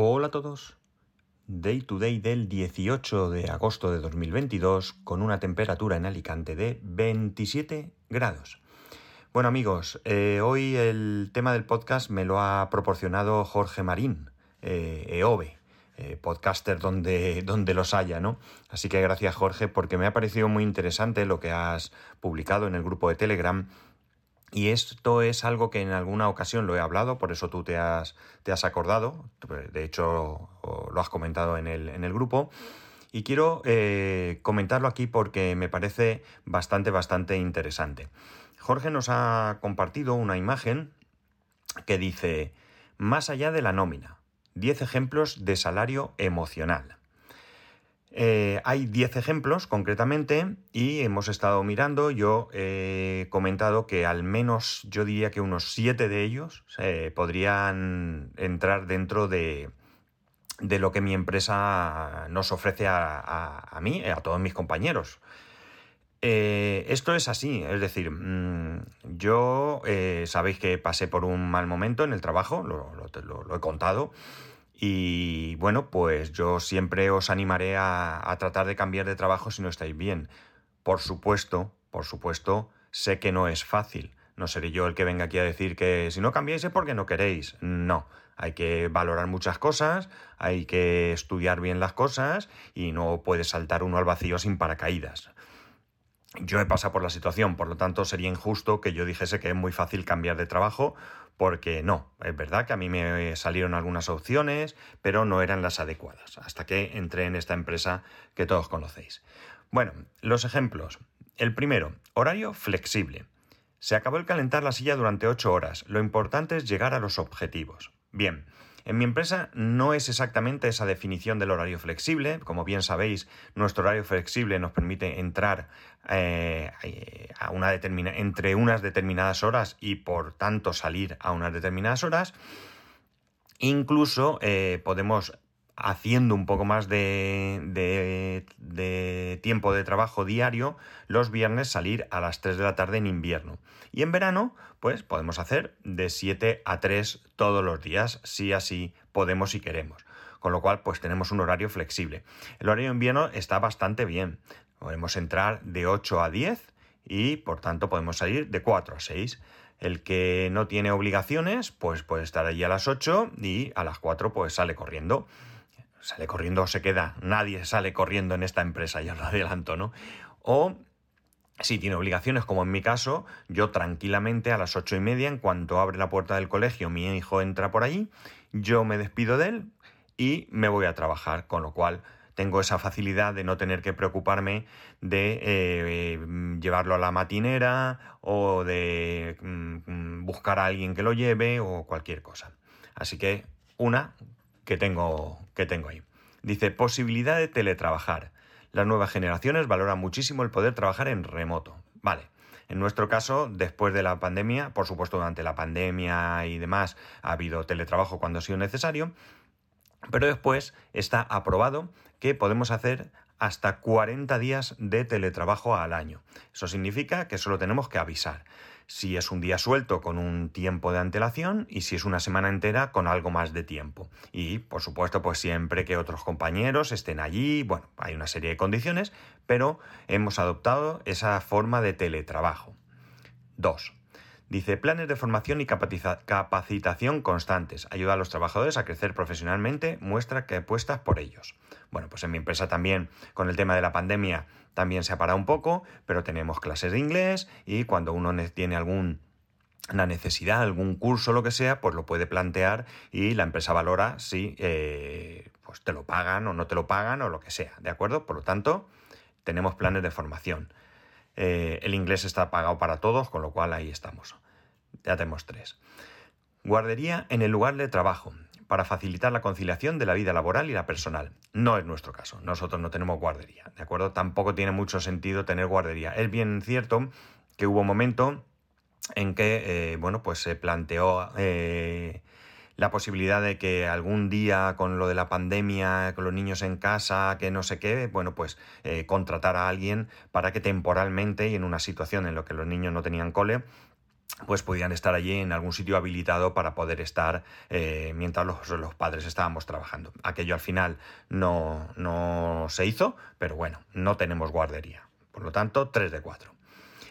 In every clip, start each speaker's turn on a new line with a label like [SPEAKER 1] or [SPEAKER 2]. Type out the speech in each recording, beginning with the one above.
[SPEAKER 1] Hola a todos. Day to day del 18 de agosto de 2022 con una temperatura en Alicante de 27 grados. Bueno amigos, eh, hoy el tema del podcast me lo ha proporcionado Jorge Marín, eh, EOBE, eh, podcaster donde, donde los haya, ¿no? Así que gracias Jorge porque me ha parecido muy interesante lo que has publicado en el grupo de Telegram y esto es algo que en alguna ocasión lo he hablado, por eso tú te has, te has acordado, de hecho lo has comentado en el, en el grupo. Y quiero eh, comentarlo aquí porque me parece bastante, bastante interesante. Jorge nos ha compartido una imagen que dice, más allá de la nómina, 10 ejemplos de salario emocional. Eh, hay 10 ejemplos concretamente y hemos estado mirando, yo he comentado que al menos yo diría que unos 7 de ellos eh, podrían entrar dentro de, de, lo que mi empresa nos ofrece a, mí, a todos mis compañeros. Eh, esto es así, es decir, mm, yo sabéis que pasé por un mal momento en el trabajo, lo he contado, y bueno, pues yo siempre os animaré a, tratar de cambiar de trabajo si no estáis bien. Por supuesto, por supuesto, sé que no es fácil. No seré yo el que venga aquí a decir que si no cambiáis es porque no queréis. No, hay que valorar muchas cosas, hay que estudiar bien las cosas y no puede saltar uno al vacío sin paracaídas. Yo he pasado por la situación, por lo tanto sería injusto que yo dijese que es muy fácil cambiar de trabajo, porque no, es verdad que a mí me salieron algunas opciones, pero no eran las adecuadas, hasta que entré en esta empresa que todos conocéis. Bueno, los ejemplos. El primero, horario flexible. Se acabó el calentar la silla durante 8 horas, lo importante es llegar a los objetivos. Bien, en mi empresa no es exactamente esa definición del horario flexible. Como bien sabéis, nuestro horario flexible nos permite entrar eh, a entre unas determinadas horas y por tanto salir a unas determinadas horas. Incluso eh, podemos haciendo un poco más de, tiempo de trabajo diario, los viernes salir a las 3 de la tarde en invierno. Y en verano, pues podemos hacer de 7 a 3 todos los días, si así podemos y queremos. Con lo cual, pues tenemos un horario flexible. El horario de invierno está bastante bien. Podemos entrar de 8 a 10 y por tanto podemos salir de 4 a 6. El que no tiene obligaciones, pues puede estar allí a las 8 y a las 4 pues sale corriendo sale corriendo o se queda. Nadie sale corriendo en esta empresa, ya lo adelanto, ¿no? O si tiene obligaciones, como en mi caso, yo tranquilamente a las ocho y media, en cuanto abre la puerta del colegio, mi hijo entra por allí, yo me despido de él y me voy a trabajar, con lo cual tengo esa facilidad de no tener que preocuparme de eh, llevarlo a la matinera o de mm, buscar a alguien que lo lleve o cualquier cosa. Así que una que tengo, que tengo ahí. Dice, posibilidad de teletrabajar. Las nuevas generaciones valoran muchísimo el poder trabajar en remoto. Vale. En nuestro caso, después de la pandemia, por supuesto durante la pandemia y demás, ha habido teletrabajo cuando ha sido necesario, pero después está aprobado que podemos hacer hasta 40 días de teletrabajo al año. Eso significa que solo tenemos que avisar si es un día suelto con un tiempo de antelación y si es una semana entera con algo más de tiempo. Y, por supuesto, pues siempre que otros compañeros estén allí, bueno, hay una serie de condiciones, pero hemos adoptado esa forma de teletrabajo. 2. Dice, planes de formación y capacitación constantes. Ayuda a los trabajadores a crecer profesionalmente, muestra que apuestas por ellos. Bueno, pues en mi empresa también, con el tema de la pandemia, también se ha parado un poco, pero tenemos clases de inglés y cuando uno tiene algún una necesidad, algún curso, lo que sea, pues lo puede plantear y la empresa valora si eh, pues te lo pagan o no te lo pagan o lo que sea, ¿de acuerdo? Por lo tanto, tenemos planes de formación. Eh, el inglés está pagado para todos, con lo cual ahí estamos. Ya tenemos tres. Guardería en el lugar de trabajo para facilitar la conciliación de la vida laboral y la personal. No es nuestro caso, nosotros no tenemos guardería, ¿de acuerdo? Tampoco tiene mucho sentido tener guardería. Es bien cierto que hubo un momento en que, eh, bueno, pues se planteó eh, la posibilidad de que algún día con lo de la pandemia, con los niños en casa, que no sé qué, bueno, pues eh, contratar a alguien para que temporalmente y en una situación en la que los niños no tenían cole, pues podían estar allí en algún sitio habilitado para poder estar eh, mientras los, padres estábamos trabajando. Aquello al final no, no se hizo, pero bueno, no tenemos guardería. Por lo tanto, 3 de 4.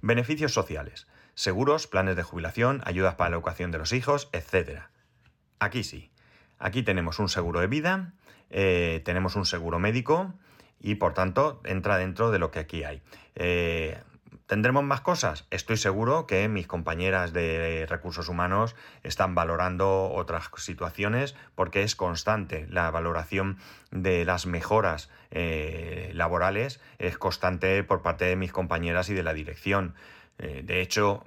[SPEAKER 1] Beneficios sociales. Seguros, planes de jubilación, ayudas para la educación de los hijos, etc. Aquí sí. Aquí tenemos un seguro de vida, eh, tenemos un seguro médico y por tanto entra dentro de lo que aquí hay. Eh, ¿Tendremos más cosas? Estoy seguro que mis compañeras de recursos humanos están valorando otras situaciones porque es constante la valoración de las mejoras eh, laborales, es constante por parte de mis compañeras y de la dirección. De hecho,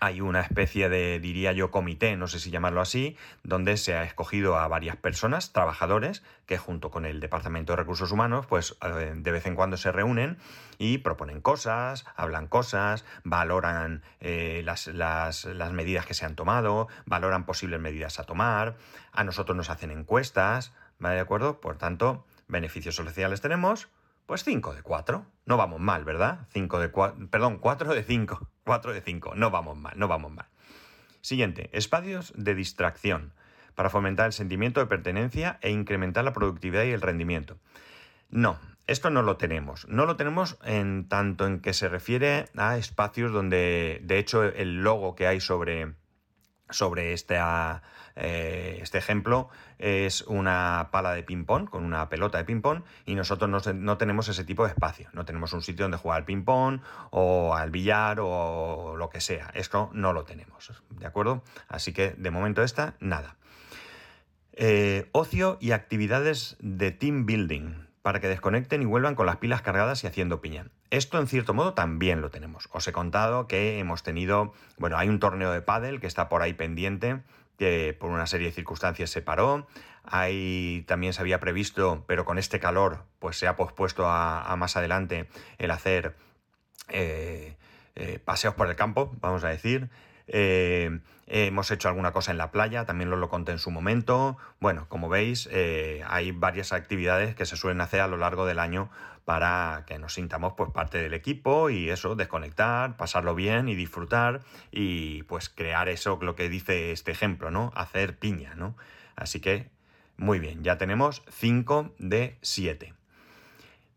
[SPEAKER 1] hay una especie de, diría yo, comité, no sé si llamarlo así, donde se ha escogido a varias personas, trabajadores, que junto con el Departamento de Recursos Humanos, pues eh, de vez en cuando se reúnen y proponen cosas, hablan cosas, valoran eh, las, las, las medidas que se han tomado, valoran posibles medidas a tomar, a nosotros nos hacen encuestas, ¿vale? ¿De acuerdo? Por tanto, beneficios sociales tenemos, pues 5 de 4. No vamos mal, ¿verdad? 5 de 4, perdón, 4 de 5. 4 de 5. No vamos mal, no vamos mal. Siguiente, espacios de distracción para fomentar el sentimiento de pertenencia e incrementar la productividad y el rendimiento. No, esto no lo tenemos. No lo tenemos en tanto en que se refiere a espacios donde, de hecho, el logo que hay sobre, sobre esta, eh, este ejemplo es una pala de ping-pong con una pelota de ping-pong y nosotros no, tenemos ese tipo de espacio. No tenemos un sitio donde jugar al ping-pong o al billar o lo que sea. Esto no lo tenemos. ¿De acuerdo? Así que de momento esta, nada. Eh, ocio y actividades de team building para que desconecten y vuelvan con las pilas cargadas y haciendo piña. Esto en cierto modo también lo tenemos. Os he contado que hemos tenido, bueno, hay un torneo de pádel que está por ahí pendiente, que por una serie de circunstancias se paró. Hay, también se había previsto, pero con este calor, pues se ha pospuesto a, más adelante el hacer eh, eh, paseos por el campo, vamos a decir. Eh, hemos hecho alguna cosa en la playa, también os lo conté en su momento. Bueno, como veis, eh, hay varias actividades que se suelen hacer a lo largo del año para que nos sintamos pues parte del equipo y eso, desconectar, pasarlo bien y disfrutar y pues crear eso, lo que dice este ejemplo, ¿no? Hacer piña, ¿no? Así que, muy bien, ya tenemos 5 de 7.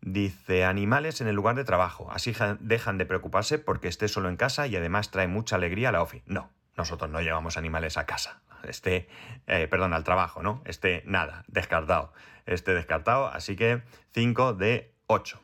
[SPEAKER 1] Dice animales en el lugar de trabajo. Así dejan de preocuparse porque esté solo en casa y además trae mucha alegría a la ofi. No, nosotros no llevamos animales a casa. Este, eh, perdón, al trabajo, ¿no? Este, nada, descartado. Este descartado, así que 5 de 8.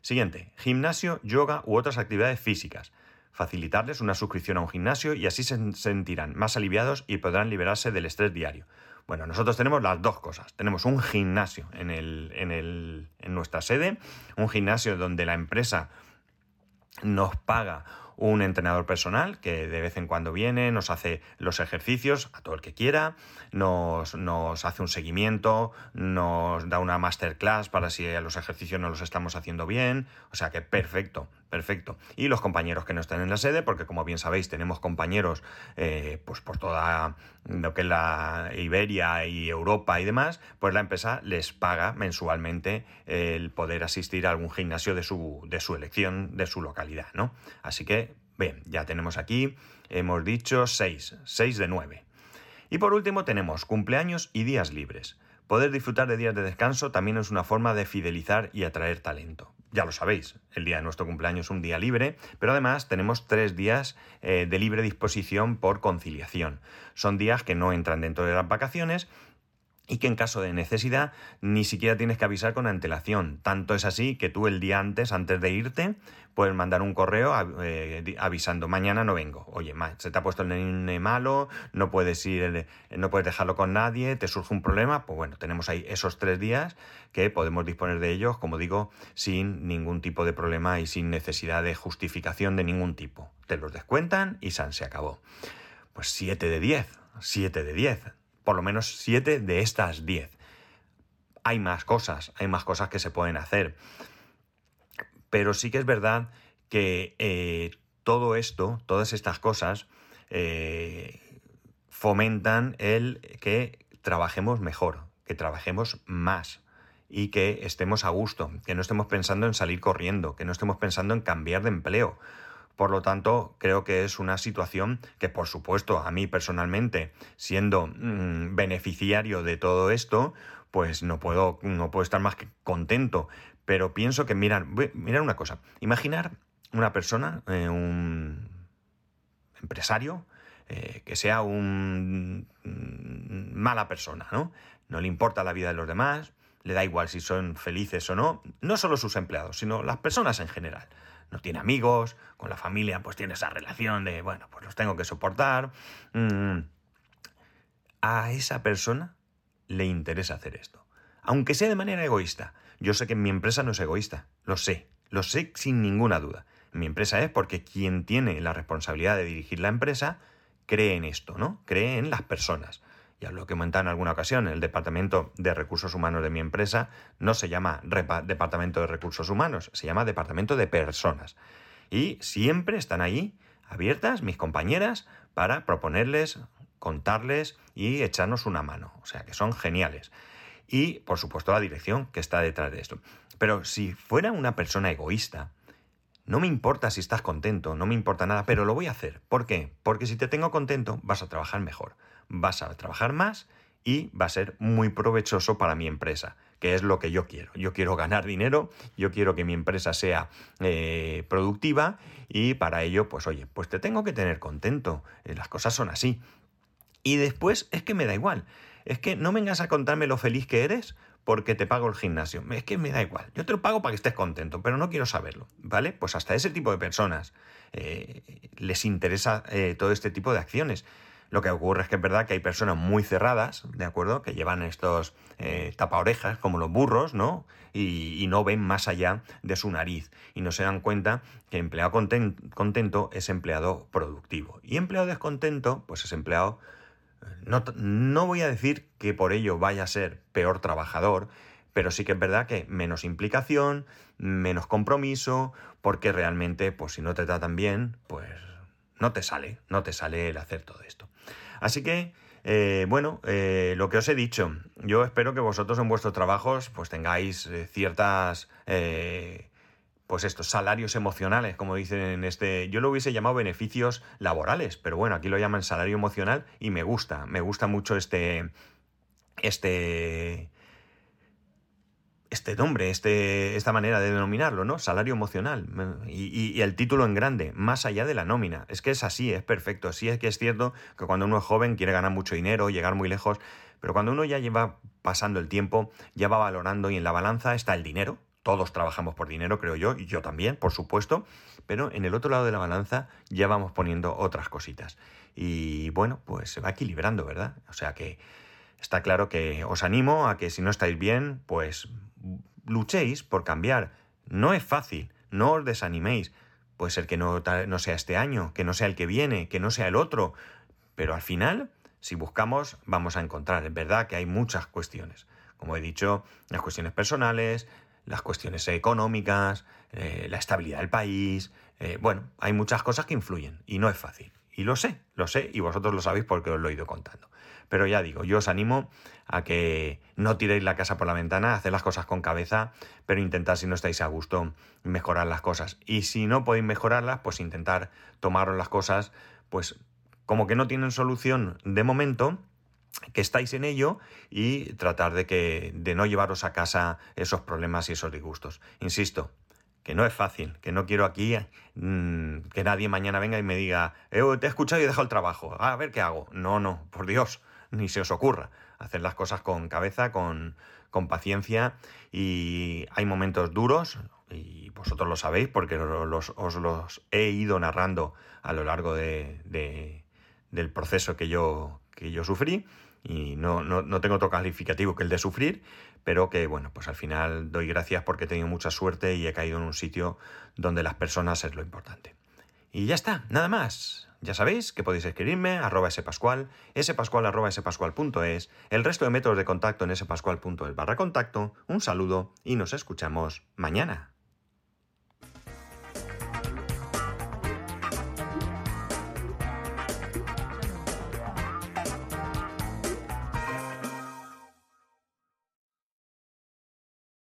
[SPEAKER 1] Siguiente, gimnasio, yoga u otras actividades físicas. Facilitarles una suscripción a un gimnasio y así se sentirán más aliviados y podrán liberarse del estrés diario. Bueno, nosotros tenemos las dos cosas. Tenemos un gimnasio en, el, en, el, en nuestra sede, un gimnasio donde la empresa nos paga un entrenador personal que de vez en cuando viene, nos hace los ejercicios a todo el que quiera, nos, nos hace un seguimiento, nos da una masterclass para si los ejercicios no los estamos haciendo bien, o sea que perfecto, perfecto. Y los compañeros que no están en la sede, porque como bien sabéis tenemos compañeros eh, pues por toda lo que es la Iberia y Europa y demás, pues la empresa les paga mensualmente el poder asistir a algún gimnasio de su, de su elección, de su localidad, ¿no? Así que Bien, ya tenemos aquí, hemos dicho 6, 6 de 9. Y por último tenemos cumpleaños y días libres. Poder disfrutar de días de descanso también es una forma de fidelizar y atraer talento. Ya lo sabéis, el día de nuestro cumpleaños es un día libre, pero además tenemos tres días eh, de libre disposición por conciliación. Son días que no entran dentro de las vacaciones y que en caso de necesidad ni siquiera tienes que avisar con antelación. Tanto es así que tú el día antes, antes de irte, puedes mandar un correo eh, avisando mañana no vengo. Oye, se te ha puesto el nene malo, no puedes ir, no puedes dejarlo con nadie, te surge un problema, pues bueno, tenemos ahí esos tres días que podemos disponer de ellos, como digo, sin ningún tipo de problema y sin necesidad de justificación de ningún tipo. Te los descuentan y San se acabó. Pues 7 de 10, 7 de 10 por lo menos 7 de estas 10. Hay más cosas, hay más cosas que se pueden hacer. Pero sí que es verdad que eh, todo esto, todas estas cosas, eh, fomentan el que trabajemos mejor, que trabajemos más y que estemos a gusto, que no estemos pensando en salir corriendo, que no estemos pensando en cambiar de empleo, Por lo tanto, creo que es una situación que, por supuesto, a mí personalmente, siendo mm, beneficiario de todo esto, pues no puedo, no puedo estar más que contento. Pero pienso que, mirar, mirar una cosa, imaginar una persona, eh, un empresario, eh, que sea un mm, mala persona, ¿no? No le importa la vida de los demás, le da igual si son felices o no, no solo sus empleados, sino las personas en general no tiene amigos, con la familia pues tiene esa relación de, bueno, pues los tengo que soportar. Mm, a esa persona le interesa hacer esto. Aunque sea de manera egoísta. Yo sé que mi empresa no es egoísta, lo sé, lo sé sin ninguna duda. Mi empresa es porque quien tiene la responsabilidad de dirigir la empresa cree en esto, ¿no? Cree en las personas ya lo que comentado en alguna ocasión, el Departamento de Recursos Humanos de mi empresa no se llama Departamento de Recursos Humanos, se llama Departamento de Personas. Y siempre están ahí abiertas mis compañeras para proponerles, contarles y echarnos una mano. O sea que son geniales. Y, por supuesto, la dirección que está detrás de esto. Pero si fuera una persona egoísta, no me importa si estás contento, no me importa nada, pero lo voy a hacer. ¿Por qué? Porque si te tengo contento, vas a trabajar mejor vas a trabajar más y va a ser muy provechoso para mi empresa, que es lo que yo quiero. Yo quiero ganar dinero, yo quiero que mi empresa sea eh, productiva y para ello, pues oye, pues te tengo que tener contento, eh, las cosas son así. Y después es que me da igual, es que no vengas a contarme lo feliz que eres porque te pago el gimnasio. Es que me da igual. Yo te lo pago para que estés contento, pero no quiero saberlo. ¿Vale? Pues hasta ese tipo de personas eh, les interesa todo este tipo de acciones. Lo que ocurre es que es verdad que hay personas muy cerradas, ¿de acuerdo? Que llevan estos eh, tapaorejas, como los burros, ¿no? Y, no ven más allá de su nariz. Y no se dan cuenta que empleado contento es empleado productivo. Y empleado descontento, pues es empleado. Eh, no, no voy a decir que por ello vaya a ser peor trabajador, pero sí que es verdad que menos implicación, menos compromiso, porque realmente, pues si no te tratan bien, pues no te sale, no te sale el hacer todo esto. Así que, eh, bueno, eh, lo que os he dicho, yo espero que vosotros en vuestros trabajos pues tengáis eh, ciertas, pues estos salarios emocionales, como dicen en este, yo lo hubiese llamado beneficios laborales, pero bueno, aquí lo llaman salario emocional y me gusta, me gusta mucho este, este, este nombre, este, esta manera de denominarlo, ¿no? Salario emocional. Y, el título en grande, más allá de la nómina. Es que es así, es perfecto. Sí es que es cierto que cuando uno es joven quiere ganar mucho dinero, llegar muy lejos, pero cuando uno ya lleva pasando el tiempo, ya va valorando y en la balanza está el dinero. Todos trabajamos por dinero, creo yo, y yo también, por supuesto, pero en el otro lado de la balanza ya vamos poniendo otras cositas. Y bueno, pues se va equilibrando, ¿verdad? O sea que está claro que os animo a que si no estáis bien, pues luchéis por cambiar. No es fácil, no os desaniméis. Puede ser que no, sea este año, que no sea el que viene, que no sea el otro, pero al final, si buscamos, vamos a encontrar. Es verdad que hay muchas cuestiones. Como he dicho, las cuestiones personales, las cuestiones económicas, eh, la estabilidad del país. Eh, bueno, hay muchas cosas que influyen y no es fácil. Y lo sé, lo sé, y vosotros lo sabéis porque os lo he ido contando. Pero ya digo, yo os animo a que no tiréis la casa por la ventana, haced las cosas con cabeza, pero intentad, si no estáis a gusto, mejorar las cosas. Y si no podéis mejorarlas, pues intentar tomaros las cosas, pues como que no tienen solución de momento, que estáis en ello y tratar de que de no llevaros a casa esos problemas y esos disgustos. Insisto, que no es fácil, que no quiero aquí mm, que nadie mañana venga y me diga, eh, te he escuchado y he dejado el trabajo, a ver qué hago. No, no, por Dios, ni se os ocurra. Hacer las cosas con cabeza, con, con paciencia y hay momentos duros y vosotros lo sabéis porque os los he ido narrando a lo largo de, del proceso que yo, que yo sufrí y no, no, no, tengo otro calificativo que el de sufrir, pero que bueno, pues al final doy gracias porque he tenido mucha suerte y he caído en un sitio donde las personas es lo importante. Y ya está, nada más. Ya sabéis que podéis escribirme arroba spascual, spascual arroba el resto de métodos de contacto en spascual.es barra contacto. Un saludo y nos escuchamos mañana.